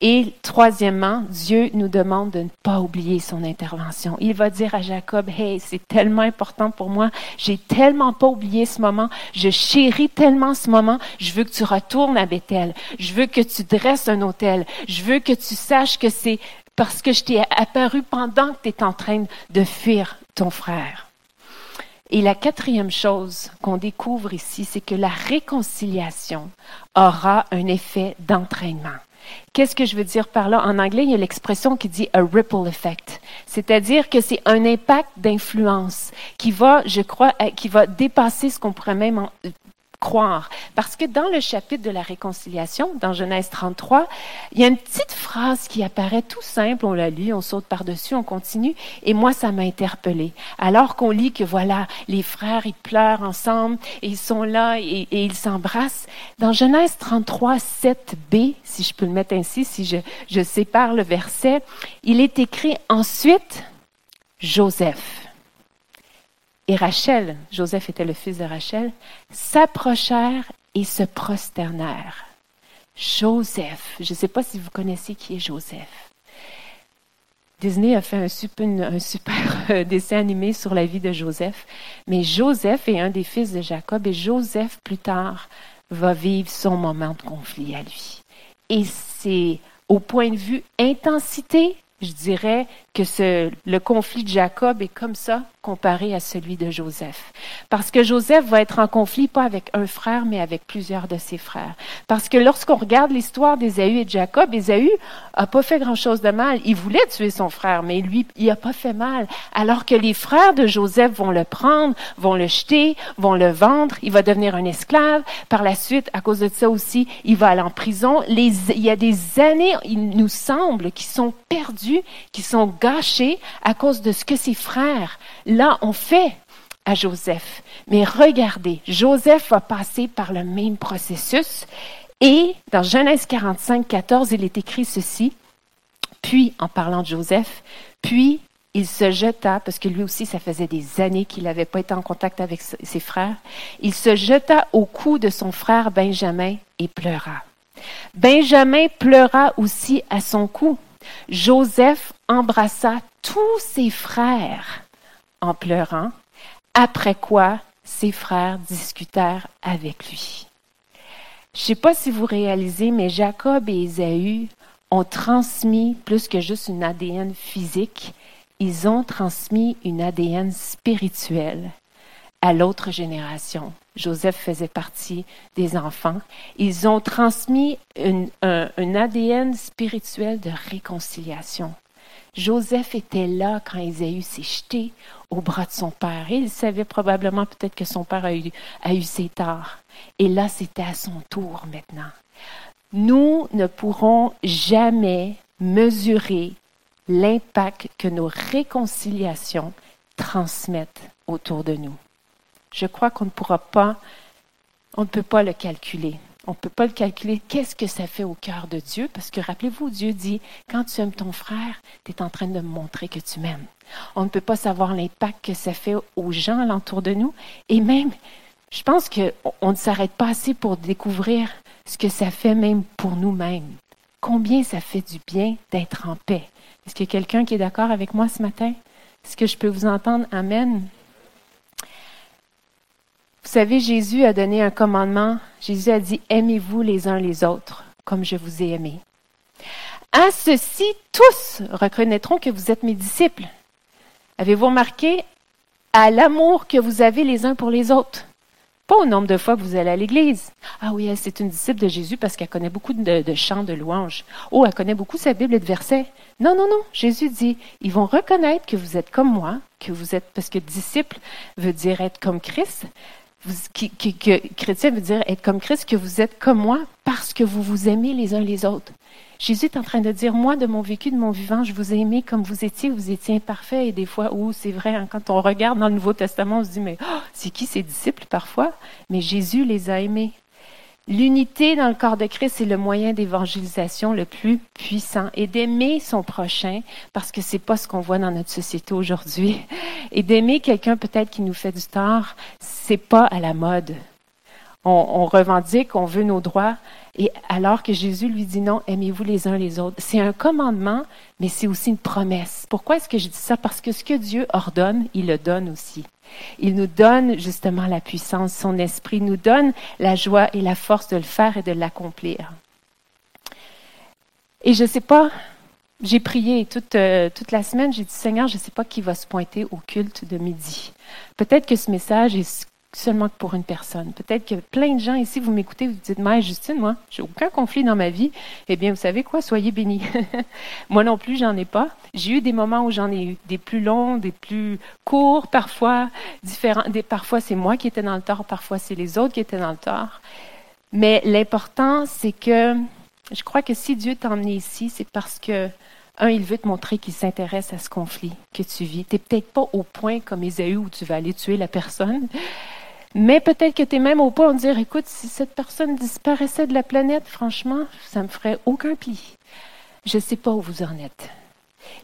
Et troisièmement, Dieu nous demande de ne pas oublier son intervention. Il va dire à Jacob, Hey, c'est tellement important pour moi, j'ai tellement pas oublié ce moment, je chéris tellement ce moment, je veux que tu retournes à Bethel, je veux que tu dresses un hôtel, je veux que tu saches que c'est parce que je t'ai apparu pendant que tu es en train de fuir ton frère. Et la quatrième chose qu'on découvre ici, c'est que la réconciliation aura un effet d'entraînement. Qu'est-ce que je veux dire par là? En anglais, il y a l'expression qui dit a ripple effect. C'est-à-dire que c'est un impact d'influence qui va, je crois, qui va dépasser ce qu'on pourrait même croire. Parce que dans le chapitre de la réconciliation, dans Genèse 33, il y a une petite phrase qui apparaît tout simple, on la lit, on saute par-dessus, on continue, et moi, ça m'a interpellé. Alors qu'on lit que voilà, les frères, ils pleurent ensemble, et ils sont là, et, ils s'embrassent. Dans Genèse 33, 7b, si je peux le mettre ainsi, si je sépare le verset, il est écrit ensuite, Joseph et Rachel, Joseph était le fils de Rachel, s'approchèrent et se prosternèrent. Joseph, je ne sais pas si vous connaissez qui est Joseph. Disney a fait un super, un super <laughs> euh, dessin animé sur la vie de Joseph, mais Joseph est un des fils de Jacob et Joseph, plus tard, va vivre son moment de conflit à lui. Et c'est au point de vue intensité, je dirais que ce, le conflit de Jacob est comme ça comparé à celui de Joseph. Parce que Joseph va être en conflit pas avec un frère, mais avec plusieurs de ses frères. Parce que lorsqu'on regarde l'histoire d'Ésaü et de Jacob, Ésaü a pas fait grand-chose de mal. Il voulait tuer son frère, mais lui, il a pas fait mal. Alors que les frères de Joseph vont le prendre, vont le jeter, vont le vendre, il va devenir un esclave. Par la suite, à cause de ça aussi, il va aller en prison. Les, il y a des années, il nous semble, qui sont perdus, qui sont gâchés à cause de ce que ses frères là on fait à Joseph. Mais regardez, Joseph va passer par le même processus et dans Genèse 45, 14, il est écrit ceci. Puis, en parlant de Joseph, puis il se jeta, parce que lui aussi, ça faisait des années qu'il n'avait pas été en contact avec ses frères, il se jeta au cou de son frère Benjamin et pleura. Benjamin pleura aussi à son cou. Joseph embrassa tous ses frères en pleurant, après quoi ses frères discutèrent avec lui. Je ne sais pas si vous réalisez, mais Jacob et Ésaü ont transmis plus que juste une ADN physique, ils ont transmis une ADN spirituelle à l'autre génération. Joseph faisait partie des enfants. Ils ont transmis un, un ADN spirituel de réconciliation. Joseph était là quand Ésaü s'est jeté au bras de son père. il savait probablement peut-être que son père a eu, a eu ses torts. Et là, c'était à son tour maintenant. Nous ne pourrons jamais mesurer l'impact que nos réconciliations transmettent autour de nous. Je crois qu'on ne pourra pas, on ne peut pas le calculer. On ne peut pas le calculer. Qu'est-ce que ça fait au cœur de Dieu? Parce que rappelez-vous, Dieu dit, quand tu aimes ton frère, tu es en train de montrer que tu m'aimes. On ne peut pas savoir l'impact que ça fait aux gens alentour de nous. Et même, je pense qu'on ne s'arrête pas assez pour découvrir ce que ça fait même pour nous-mêmes. Combien ça fait du bien d'être en paix. Est-ce qu'il y a quelqu'un qui est d'accord avec moi ce matin? Est-ce que je peux vous entendre? Amen. Vous savez, Jésus a donné un commandement. Jésus a dit, aimez-vous les uns les autres comme je vous ai aimé. À ceci, tous reconnaîtront que vous êtes mes disciples. Avez-vous remarqué? À l'amour que vous avez les uns pour les autres? Pas au nombre de fois que vous allez à l'église. Ah oui, c'est une disciple de Jésus parce qu'elle connaît beaucoup de, de, chants, de louanges. Oh, elle connaît beaucoup sa Bible et de versets. Non, non, non. Jésus dit, ils vont reconnaître que vous êtes comme moi, que vous êtes, parce que disciple veut dire être comme Christ. Que chrétien veut dire être comme Christ, que vous êtes comme moi parce que vous vous aimez les uns les autres. Jésus est en train de dire, moi, de mon vécu, de mon vivant, je vous ai aimé comme vous étiez, vous étiez imparfait. Et des fois, oh, c'est vrai, hein, quand on regarde dans le Nouveau Testament, on se dit, mais oh, c'est qui ces disciples parfois? Mais Jésus les a aimés. L'unité dans le corps de Christ est le moyen d'évangélisation le plus puissant et d'aimer son prochain parce que c'est pas ce qu'on voit dans notre société aujourd'hui. Et d'aimer quelqu'un peut-être qui nous fait du tort, c'est pas à la mode. On, on revendique, on veut nos droits, et alors que Jésus lui dit non, aimez-vous les uns les autres. C'est un commandement, mais c'est aussi une promesse. Pourquoi est-ce que je dis ça? Parce que ce que Dieu ordonne, il le donne aussi. Il nous donne justement la puissance, son esprit nous donne la joie et la force de le faire et de l'accomplir. Et je ne sais pas, j'ai prié toute, euh, toute la semaine, j'ai dit Seigneur, je ne sais pas qui va se pointer au culte de midi. Peut-être que ce message est seulement pour une personne. Peut-être que plein de gens ici, vous m'écoutez, vous dites, mais Justine, moi, j'ai aucun conflit dans ma vie. Eh bien, vous savez quoi? Soyez bénis. <laughs> moi non plus, j'en ai pas. J'ai eu des moments où j'en ai eu des plus longs, des plus courts, parfois différents. Des, parfois, c'est moi qui étais dans le tort, parfois, c'est les autres qui étaient dans le tort. Mais l'important, c'est que je crois que si Dieu t'a emmené ici, c'est parce que un, il veut te montrer qu'il s'intéresse à ce conflit que tu vis. Tu n'es peut-être pas au point comme Ésaü où tu vas aller tuer la personne, mais peut-être que tu es même au point de dire, écoute, si cette personne disparaissait de la planète, franchement, ça me ferait aucun pli. Je ne sais pas où vous en êtes.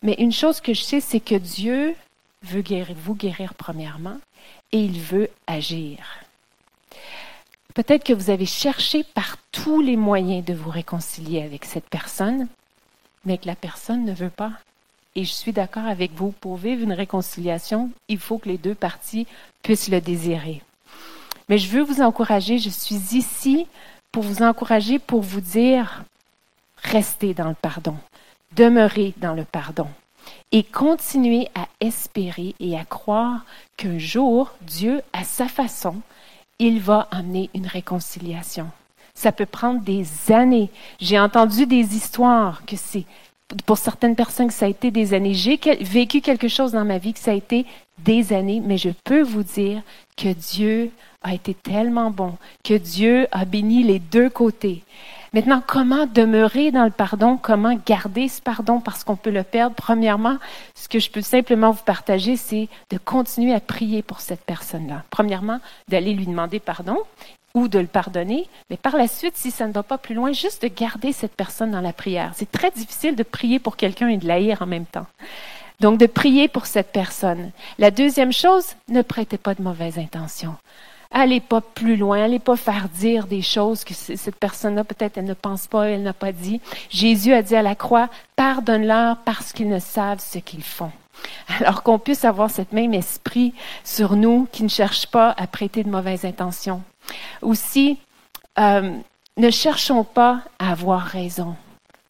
Mais une chose que je sais, c'est que Dieu veut guérir, vous guérir premièrement, et il veut agir. Peut-être que vous avez cherché par tous les moyens de vous réconcilier avec cette personne, mais que la personne ne veut pas. Et je suis d'accord avec vous, pour vivre une réconciliation, il faut que les deux parties puissent le désirer. Mais je veux vous encourager, je suis ici pour vous encourager, pour vous dire, restez dans le pardon, demeurez dans le pardon et continuez à espérer et à croire qu'un jour, Dieu, à sa façon, il va amener une réconciliation. Ça peut prendre des années. J'ai entendu des histoires que c'est pour certaines personnes que ça a été des années. J'ai vécu quelque chose dans ma vie que ça a été des années, mais je peux vous dire que Dieu a été tellement bon, que Dieu a béni les deux côtés. Maintenant, comment demeurer dans le pardon? Comment garder ce pardon? Parce qu'on peut le perdre? Premièrement, ce que je peux simplement vous partager, c'est de continuer à prier pour cette personne-là. Premièrement, d'aller lui demander pardon ou de le pardonner, mais par la suite, si ça ne va pas plus loin, juste de garder cette personne dans la prière. C'est très difficile de prier pour quelqu'un et de l'haïr en même temps. Donc, de prier pour cette personne. La deuxième chose, ne prêtez pas de mauvaises intentions. Allez pas plus loin, allez pas faire dire des choses que cette personne-là, peut-être, elle ne pense pas, elle n'a pas dit. Jésus a dit à la croix, pardonne-leur parce qu'ils ne savent ce qu'ils font. Alors qu'on puisse avoir cet même esprit sur nous qui ne cherche pas à prêter de mauvaises intentions. Aussi, euh, ne cherchons pas à avoir raison.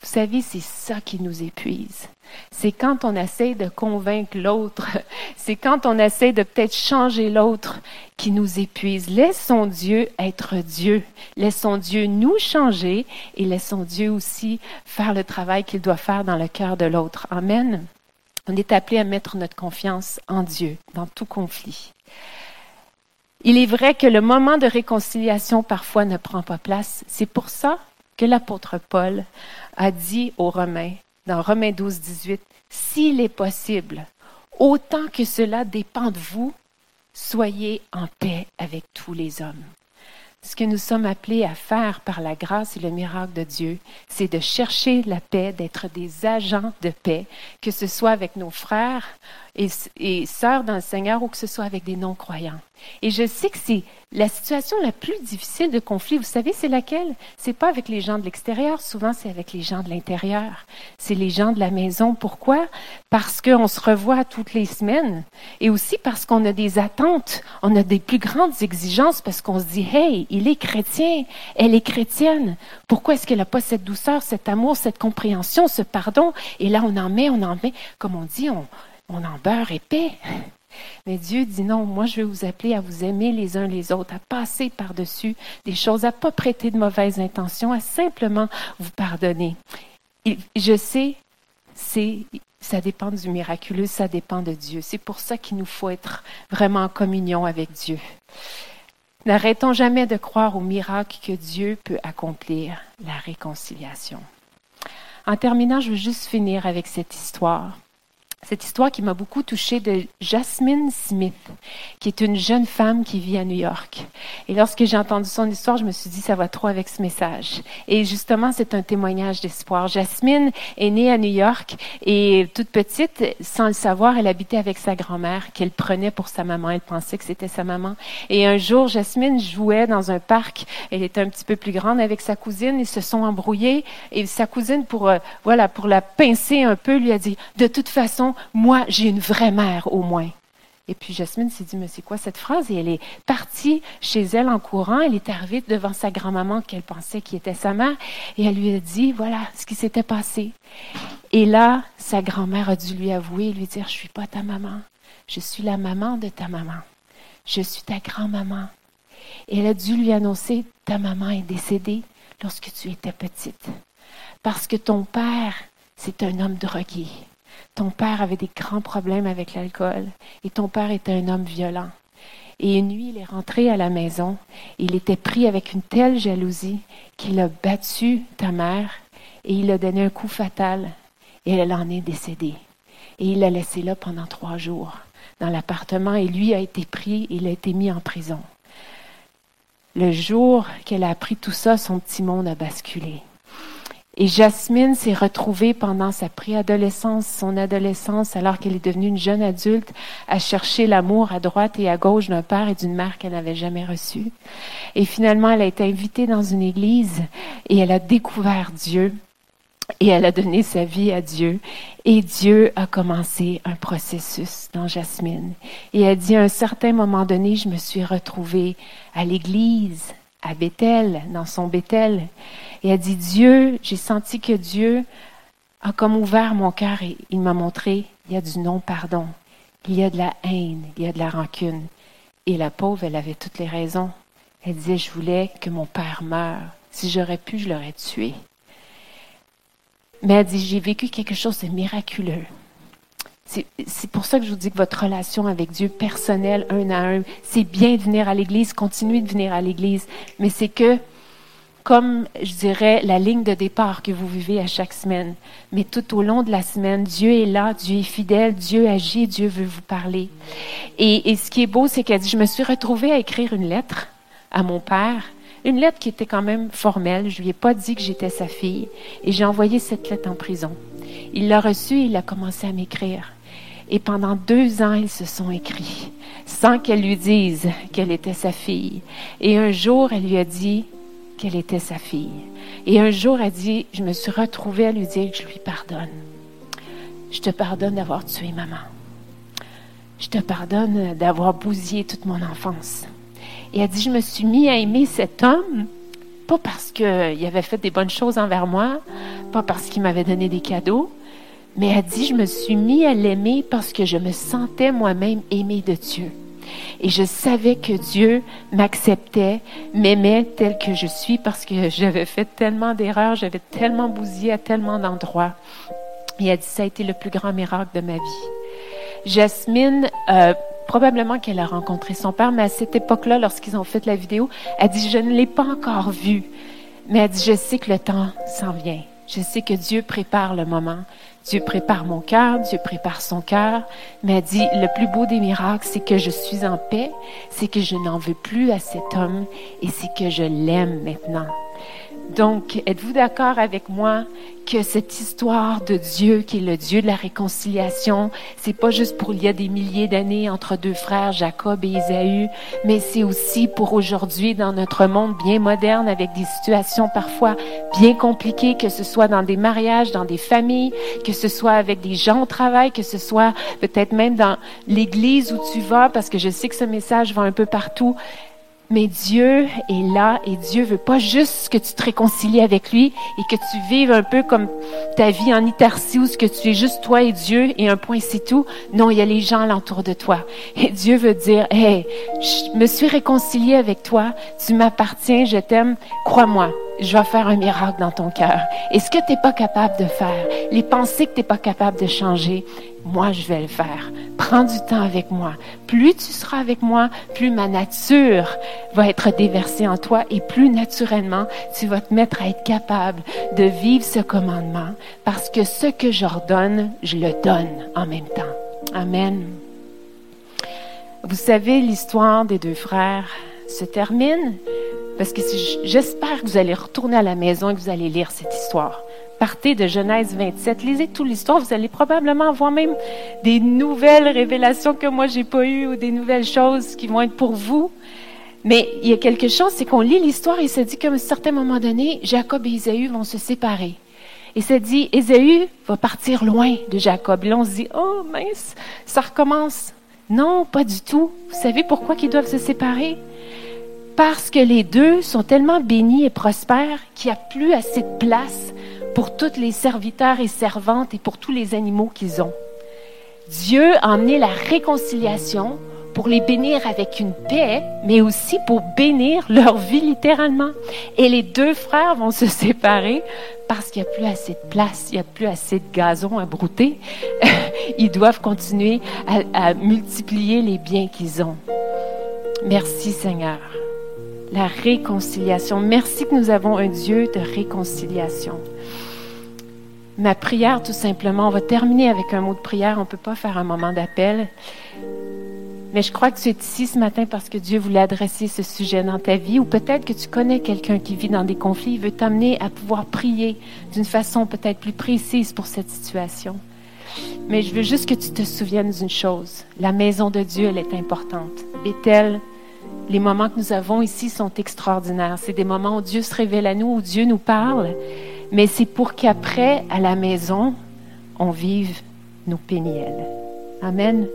Vous savez, c'est ça qui nous épuise. C'est quand on essaie de convaincre l'autre, <laughs> c'est quand on essaie de peut-être changer l'autre qui nous épuise. Laissons Dieu être Dieu. Laissons Dieu nous changer et laissons Dieu aussi faire le travail qu'il doit faire dans le cœur de l'autre. Amen. On est appelé à mettre notre confiance en Dieu dans tout conflit. Il est vrai que le moment de réconciliation parfois ne prend pas place. C'est pour ça que l'apôtre Paul a dit aux Romains, dans Romains 12, 18, S'il est possible, autant que cela dépend de vous, soyez en paix avec tous les hommes. Ce que nous sommes appelés à faire par la grâce et le miracle de Dieu, c'est de chercher la paix, d'être des agents de paix, que ce soit avec nos frères et, et sœurs dans le Seigneur ou que ce soit avec des non-croyants. Et je sais que c'est la situation la plus difficile de conflit. Vous savez, c'est laquelle? C'est pas avec les gens de l'extérieur. Souvent, c'est avec les gens de l'intérieur. C'est les gens de la maison. Pourquoi? Parce qu'on se revoit toutes les semaines. Et aussi parce qu'on a des attentes. On a des plus grandes exigences parce qu'on se dit, hey, il est chrétien. Elle est chrétienne. Pourquoi est-ce qu'elle n'a pas cette douceur, cet amour, cette compréhension, ce pardon? Et là, on en met, on en met, comme on dit, on, on en beurre épais. Mais Dieu dit non, moi je vais vous appeler à vous aimer les uns les autres, à passer par-dessus des choses, à pas prêter de mauvaises intentions, à simplement vous pardonner. Je sais, c'est ça dépend du miraculeux, ça dépend de Dieu. C'est pour ça qu'il nous faut être vraiment en communion avec Dieu. N'arrêtons jamais de croire au miracle que Dieu peut accomplir, la réconciliation. En terminant, je veux juste finir avec cette histoire cette histoire qui m'a beaucoup touchée de Jasmine Smith, qui est une jeune femme qui vit à New York. Et lorsque j'ai entendu son histoire, je me suis dit, ça va trop avec ce message. Et justement, c'est un témoignage d'espoir. Jasmine est née à New York et toute petite, sans le savoir, elle habitait avec sa grand-mère qu'elle prenait pour sa maman. Elle pensait que c'était sa maman. Et un jour, Jasmine jouait dans un parc. Elle était un petit peu plus grande avec sa cousine. Ils se sont embrouillés et sa cousine, pour, euh, voilà, pour la pincer un peu, lui a dit, de toute façon, moi, j'ai une vraie mère au moins. Et puis Jasmine s'est dit, mais c'est quoi cette phrase? Et elle est partie chez elle en courant. Elle est arrivée devant sa grand-maman qu'elle pensait qui était sa mère. Et elle lui a dit, voilà ce qui s'était passé. Et là, sa grand-mère a dû lui avouer, lui dire, je suis pas ta maman. Je suis la maman de ta maman. Je suis ta grand-maman. Et elle a dû lui annoncer, ta maman est décédée lorsque tu étais petite. Parce que ton père, c'est un homme drogué. Ton père avait des grands problèmes avec l'alcool et ton père était un homme violent. Et une nuit, il est rentré à la maison. Il était pris avec une telle jalousie qu'il a battu ta mère et il a donné un coup fatal et elle en est décédée. Et il l'a laissé là pendant trois jours dans l'appartement et lui a été pris, il a été mis en prison. Le jour qu'elle a appris tout ça, son petit monde a basculé. Et Jasmine s'est retrouvée pendant sa préadolescence, son adolescence, alors qu'elle est devenue une jeune adulte, à chercher l'amour à droite et à gauche d'un père et d'une mère qu'elle n'avait jamais reçu. Et finalement, elle a été invitée dans une église et elle a découvert Dieu et elle a donné sa vie à Dieu. Et Dieu a commencé un processus dans Jasmine. Et elle dit à un certain moment donné, je me suis retrouvée à l'église, à Bethel, dans son Bethel. Et elle dit, Dieu, j'ai senti que Dieu a comme ouvert mon cœur et il m'a montré, il y a du non-pardon, il y a de la haine, il y a de la rancune. Et la pauvre, elle avait toutes les raisons. Elle disait, je voulais que mon père meure. Si j'aurais pu, je l'aurais tué. Mais elle dit, j'ai vécu quelque chose de miraculeux. C'est pour ça que je vous dis que votre relation avec Dieu personnelle, un à un, c'est bien de venir à l'Église, continuer de venir à l'Église, mais c'est que comme, je dirais, la ligne de départ que vous vivez à chaque semaine. Mais tout au long de la semaine, Dieu est là, Dieu est fidèle, Dieu agit, Dieu veut vous parler. Et, ce qui est beau, c'est qu'elle dit, je me suis retrouvée à écrire une lettre à mon père, une lettre qui était quand même formelle. Je lui ai pas dit que j'étais sa fille. Et j'ai envoyé cette lettre en prison. Il l'a reçue et il a commencé à m'écrire. Et pendant deux ans, ils se sont écrits, sans qu'elle lui dise qu'elle était sa fille. Et un jour, elle lui a dit, qu'elle était sa fille. Et un jour, elle dit, je me suis retrouvée à lui dire que je lui pardonne. Je te pardonne d'avoir tué maman. Je te pardonne d'avoir bousillé toute mon enfance. Et elle dit, je me suis mis à aimer cet homme, pas parce qu'il avait fait des bonnes choses envers moi, pas parce qu'il m'avait donné des cadeaux, mais elle dit, je me suis mis à l'aimer parce que je me sentais moi-même aimée de Dieu. Et je savais que Dieu m'acceptait, m'aimait tel que je suis parce que j'avais fait tellement d'erreurs, j'avais tellement bousillé à tellement d'endroits. Et elle dit, ça a été le plus grand miracle de ma vie. Jasmine, euh, probablement qu'elle a rencontré son père, mais à cette époque-là, lorsqu'ils ont fait la vidéo, elle dit, je ne l'ai pas encore vu. Mais elle dit, je sais que le temps s'en vient. Je sais que Dieu prépare le moment. Dieu prépare mon cœur, Dieu prépare son cœur, elle dit, le plus beau des miracles, c'est que je suis en paix, c'est que je n'en veux plus à cet homme et c'est que je l'aime maintenant. Donc, êtes-vous d'accord avec moi que cette histoire de Dieu, qui est le Dieu de la réconciliation, c'est pas juste pour il y a des milliers d'années entre deux frères, Jacob et Isaü, mais c'est aussi pour aujourd'hui dans notre monde bien moderne avec des situations parfois bien compliquées, que ce soit dans des mariages, dans des familles, que ce soit avec des gens au travail, que ce soit peut-être même dans l'église où tu vas, parce que je sais que ce message va un peu partout. Mais Dieu est là et Dieu veut pas juste que tu te réconcilies avec lui et que tu vives un peu comme ta vie en Itarcie où ce que tu es juste toi et Dieu et un point c'est tout. Non, il y a les gens alentour de toi. Et Dieu veut dire, hey, je me suis réconcilié avec toi, tu m'appartiens, je t'aime, crois-moi je vais faire un miracle dans ton cœur. Et ce que tu n'es pas capable de faire, les pensées que tu n'es pas capable de changer, moi, je vais le faire. Prends du temps avec moi. Plus tu seras avec moi, plus ma nature va être déversée en toi et plus naturellement, tu vas te mettre à être capable de vivre ce commandement parce que ce que j'ordonne, je le donne en même temps. Amen. Vous savez, l'histoire des deux frères se termine parce que j'espère que vous allez retourner à la maison et que vous allez lire cette histoire. Partez de Genèse 27, lisez toute l'histoire, vous allez probablement avoir même des nouvelles révélations que moi j'ai pas eues ou des nouvelles choses qui vont être pour vous. Mais il y a quelque chose, c'est qu'on lit l'histoire et se dit qu'à un certain moment donné, Jacob et Isaü vont se séparer. Et ça dit, Ésaü va partir loin de Jacob. Et là, on se dit, oh mince, ça recommence. Non, pas du tout. Vous savez pourquoi ils doivent se séparer? Parce que les deux sont tellement bénis et prospères qu'il n'y a plus assez de place pour tous les serviteurs et servantes et pour tous les animaux qu'ils ont. Dieu a emmené la réconciliation pour les bénir avec une paix, mais aussi pour bénir leur vie littéralement. Et les deux frères vont se séparer parce qu'il n'y a plus assez de place, il n'y a plus assez de gazon à brouter. <laughs> Ils doivent continuer à, à multiplier les biens qu'ils ont. Merci Seigneur la réconciliation. Merci que nous avons un Dieu de réconciliation. Ma prière, tout simplement, on va terminer avec un mot de prière. On ne peut pas faire un moment d'appel. Mais je crois que tu es ici ce matin parce que Dieu voulait adresser ce sujet dans ta vie, ou peut-être que tu connais quelqu'un qui vit dans des conflits, il veut t'amener à pouvoir prier d'une façon peut-être plus précise pour cette situation. Mais je veux juste que tu te souviennes d'une chose. La maison de Dieu, elle est importante. Bethel, les moments que nous avons ici sont extraordinaires. C'est des moments où Dieu se révèle à nous, où Dieu nous parle, mais c'est pour qu'après, à la maison, on vive nos péniels. Amen.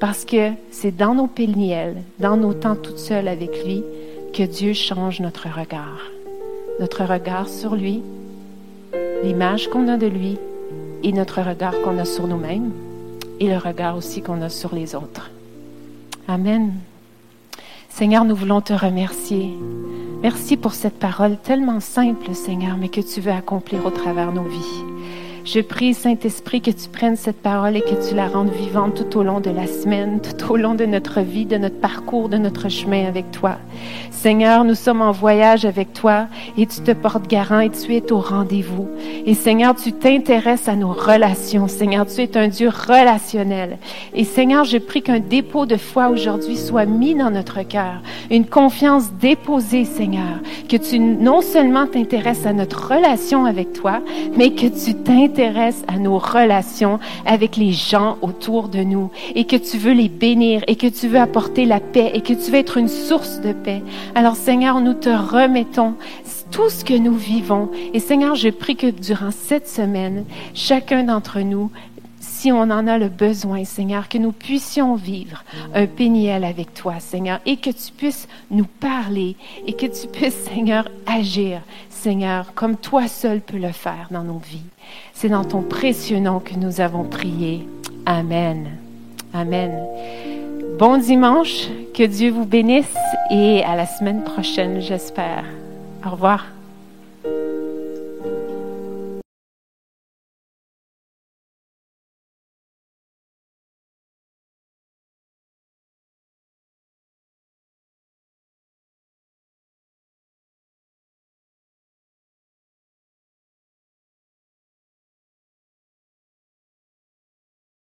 Parce que c'est dans nos péniels, dans nos temps toutes seules avec lui, que Dieu change notre regard. Notre regard sur lui, l'image qu'on a de lui et notre regard qu'on a sur nous-mêmes et le regard aussi qu'on a sur les autres. Amen. Seigneur, nous voulons te remercier. Merci pour cette parole tellement simple, Seigneur, mais que tu veux accomplir au travers de nos vies. Je prie, Saint-Esprit, que tu prennes cette parole et que tu la rendes vivante tout au long de la semaine, tout au long de notre vie, de notre parcours, de notre chemin avec toi. Seigneur, nous sommes en voyage avec toi et tu te portes garant et tu es au rendez-vous. Et Seigneur, tu t'intéresses à nos relations. Seigneur, tu es un Dieu relationnel. Et Seigneur, je prie qu'un dépôt de foi aujourd'hui soit mis dans notre cœur, une confiance déposée, Seigneur, que tu non seulement t'intéresses à notre relation avec toi, mais que tu à nos relations avec les gens autour de nous et que tu veux les bénir et que tu veux apporter la paix et que tu veux être une source de paix. Alors Seigneur, nous te remettons tout ce que nous vivons. Et Seigneur, je prie que durant cette semaine, chacun d'entre nous si on en a le besoin, Seigneur, que nous puissions vivre un péniel avec toi, Seigneur, et que tu puisses nous parler et que tu puisses, Seigneur, agir, Seigneur, comme toi seul peux le faire dans nos vies. C'est dans ton précieux nom que nous avons prié. Amen. Amen. Bon dimanche, que Dieu vous bénisse et à la semaine prochaine, j'espère. Au revoir.